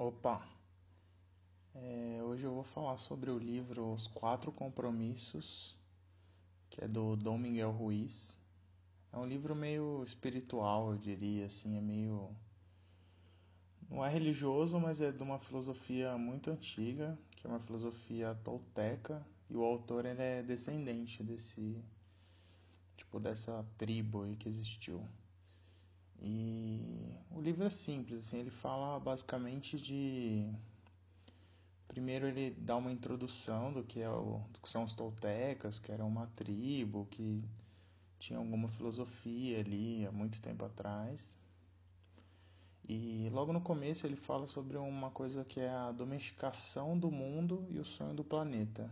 Opa! É, hoje eu vou falar sobre o livro Os Quatro Compromissos, que é do Dom Miguel Ruiz. É um livro meio espiritual, eu diria, assim, é meio. Não é religioso, mas é de uma filosofia muito antiga, que é uma filosofia tolteca, e o autor ele é descendente desse. tipo, dessa tribo aí que existiu. E o livro é simples, assim, ele fala basicamente de primeiro ele dá uma introdução do que é o do que são os toltecas, que era uma tribo que tinha alguma filosofia ali há muito tempo atrás. E logo no começo ele fala sobre uma coisa que é a domesticação do mundo e o sonho do planeta,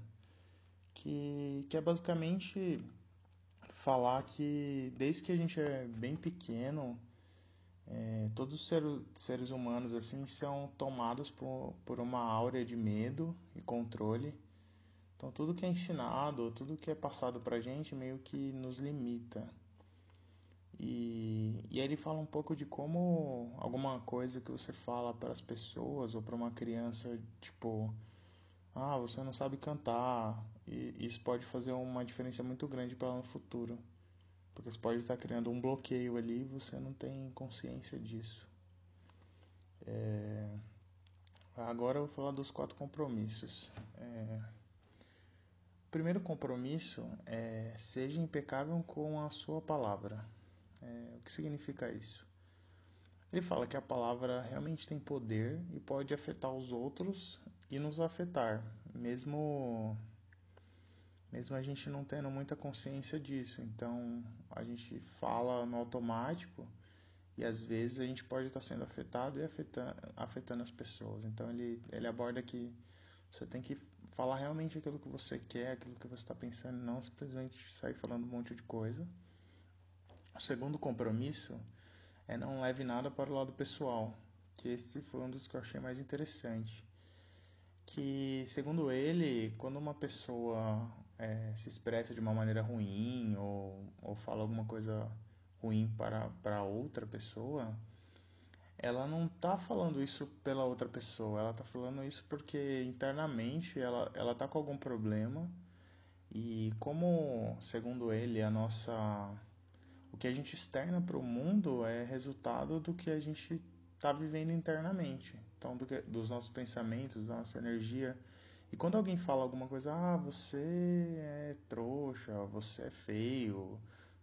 que, que é basicamente falar que desde que a gente é bem pequeno é, todos os ser, seres humanos assim são tomados por, por uma áurea de medo e controle. Então tudo que é ensinado, tudo que é passado pra gente meio que nos limita. E, e aí ele fala um pouco de como alguma coisa que você fala para as pessoas ou para uma criança, tipo, ah, você não sabe cantar, e isso pode fazer uma diferença muito grande para ela no futuro. Porque você pode estar criando um bloqueio ali e você não tem consciência disso. É... Agora eu vou falar dos quatro compromissos. É... O primeiro compromisso é seja impecável com a sua palavra. É... O que significa isso? Ele fala que a palavra realmente tem poder e pode afetar os outros e nos afetar, mesmo mesmo a gente não tendo muita consciência disso. Então a gente fala no automático e às vezes a gente pode estar sendo afetado e afetando, afetando as pessoas. Então ele, ele aborda que você tem que falar realmente aquilo que você quer, aquilo que você está pensando, não simplesmente sair falando um monte de coisa. O segundo compromisso é não leve nada para o lado pessoal, que esse foi um dos que eu achei mais interessante que, segundo ele, quando uma pessoa é, se expressa de uma maneira ruim ou, ou fala alguma coisa ruim para, para outra pessoa, ela não está falando isso pela outra pessoa, ela está falando isso porque internamente ela ela está com algum problema e como, segundo ele, a nossa o que a gente externa para o mundo é resultado do que a gente está vivendo internamente. Então, do que, dos nossos pensamentos, da nossa energia. E quando alguém fala alguma coisa, ah, você é trouxa, você é feio,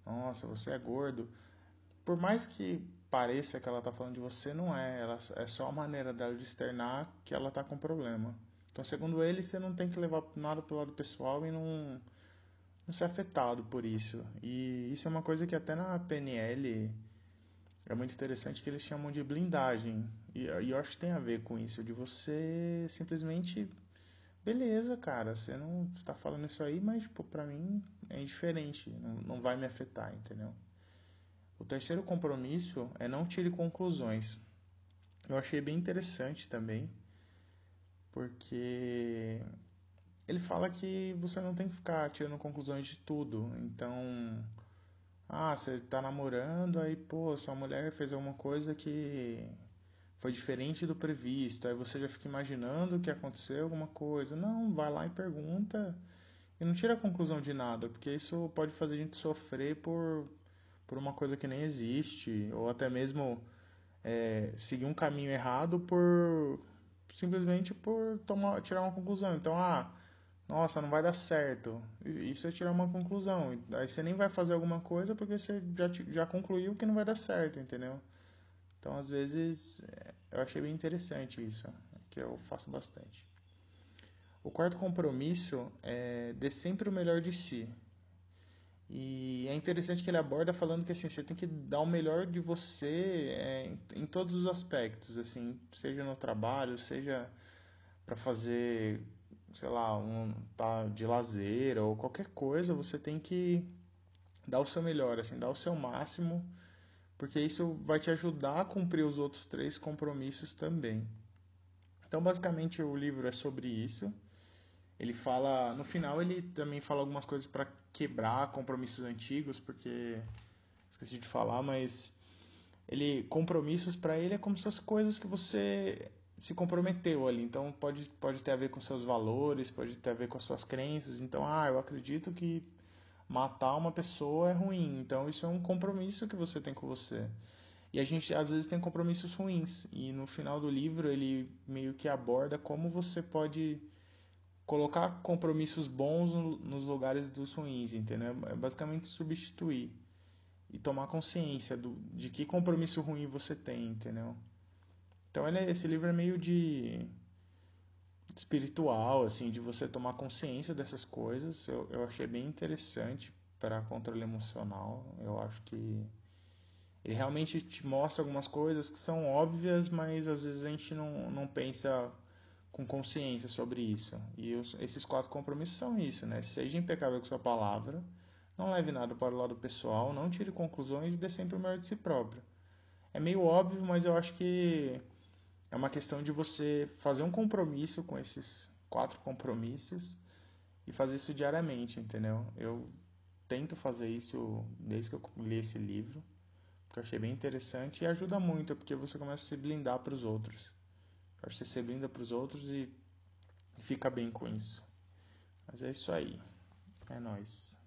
nossa, você é gordo. Por mais que pareça que ela está falando de você, não é. Ela, é só a maneira dela de externar que ela está com problema. Então, segundo ele, você não tem que levar nada pro lado pessoal e não, não ser afetado por isso. E isso é uma coisa que até na PNL é muito interessante que eles chamam de blindagem. E, e eu acho que tem a ver com isso, de você simplesmente. Beleza, cara, você não está falando isso aí, mas pra mim é indiferente, não, não vai me afetar, entendeu? O terceiro compromisso é não tire conclusões. Eu achei bem interessante também, porque ele fala que você não tem que ficar tirando conclusões de tudo. Então, ah, você tá namorando, aí, pô, sua mulher fez alguma coisa que foi diferente do previsto. Aí você já fica imaginando que aconteceu alguma coisa. Não, vai lá e pergunta e não tira a conclusão de nada, porque isso pode fazer a gente sofrer por, por uma coisa que nem existe, ou até mesmo é, seguir um caminho errado por simplesmente por tomar, tirar uma conclusão. Então, ah, nossa, não vai dar certo. Isso é tirar uma conclusão. Aí você nem vai fazer alguma coisa porque você já, já concluiu que não vai dar certo, entendeu? Então, às vezes, eu achei bem interessante isso, que eu faço bastante. O quarto compromisso é dê sempre o melhor de si. E é interessante que ele aborda falando que assim, você tem que dar o melhor de você é, em, em todos os aspectos, assim, seja no trabalho, seja para fazer sei lá, um tá de lazer ou qualquer coisa, você tem que dar o seu melhor, assim, dar o seu máximo, porque isso vai te ajudar a cumprir os outros três compromissos também. Então, basicamente, o livro é sobre isso. Ele fala, no final, ele também fala algumas coisas para quebrar compromissos antigos, porque esqueci de falar, mas ele compromissos para ele é como se fossem coisas que você se comprometeu ali. Então pode, pode ter a ver com seus valores, pode ter a ver com as suas crenças. Então, ah, eu acredito que matar uma pessoa é ruim. Então isso é um compromisso que você tem com você. E a gente às vezes tem compromissos ruins. E no final do livro ele meio que aborda como você pode colocar compromissos bons nos lugares dos ruins, entendeu? É basicamente substituir e tomar consciência do, de que compromisso ruim você tem, entendeu? Então ele, é, esse livro é meio de espiritual, assim, de você tomar consciência dessas coisas. Eu, eu achei bem interessante para controle emocional. Eu acho que ele realmente te mostra algumas coisas que são óbvias, mas às vezes a gente não, não pensa com consciência sobre isso. E os, esses quatro compromissos são isso, né? Seja impecável com sua palavra, não leve nada para o lado pessoal, não tire conclusões e dê sempre o melhor de si próprio. É meio óbvio, mas eu acho que é uma questão de você fazer um compromisso com esses quatro compromissos e fazer isso diariamente, entendeu? Eu tento fazer isso desde que eu li esse livro, porque eu achei bem interessante e ajuda muito, porque você começa a se blindar para os outros. Acho que você se brinda para os outros e fica bem com isso. Mas é isso aí. É nóis.